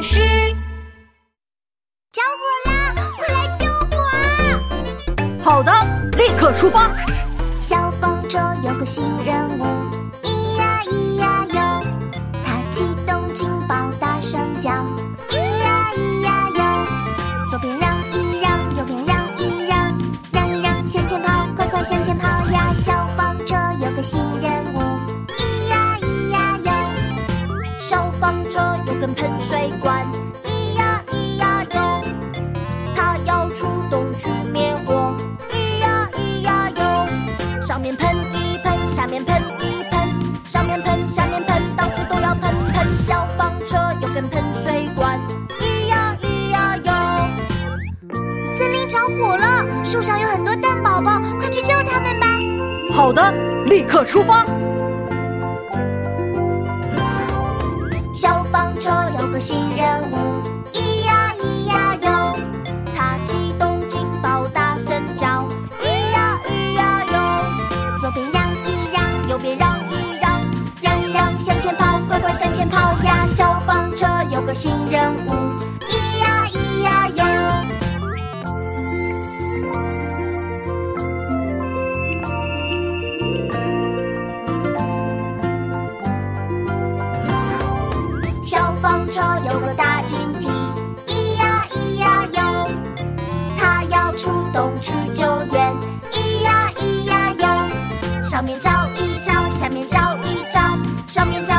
事。着火了！快来救火啊！好的，立刻出发。消防车有个新任务，咿呀咿呀哟，它启动警报，大声叫，咿呀咿呀哟。左边让一让，右边让一让，让一让向前跑，快快向前跑呀！消防车有个新任务，消防车有根喷水管，咿呀咿呀哟，它要出动去灭火，咿呀咿呀哟。上面喷一喷，下面喷一喷，上面喷，下面喷，到处都要喷喷。消防车有根喷水管，咿呀咿呀哟。森林着火了，树上有很多蛋宝宝，快去救他们吧！好的，立刻出发。新任务，咿呀咿呀哟，它启动警报，大声叫，咿呀咿呀哟。左边让一让，右边让一让，让一让向前跑，乖乖向前跑呀！消防车有个新任务，风车有个大引擎，咿呀咿呀哟，它要出动去救援，咿呀咿呀哟，上面照一照，下面照一照，上面照。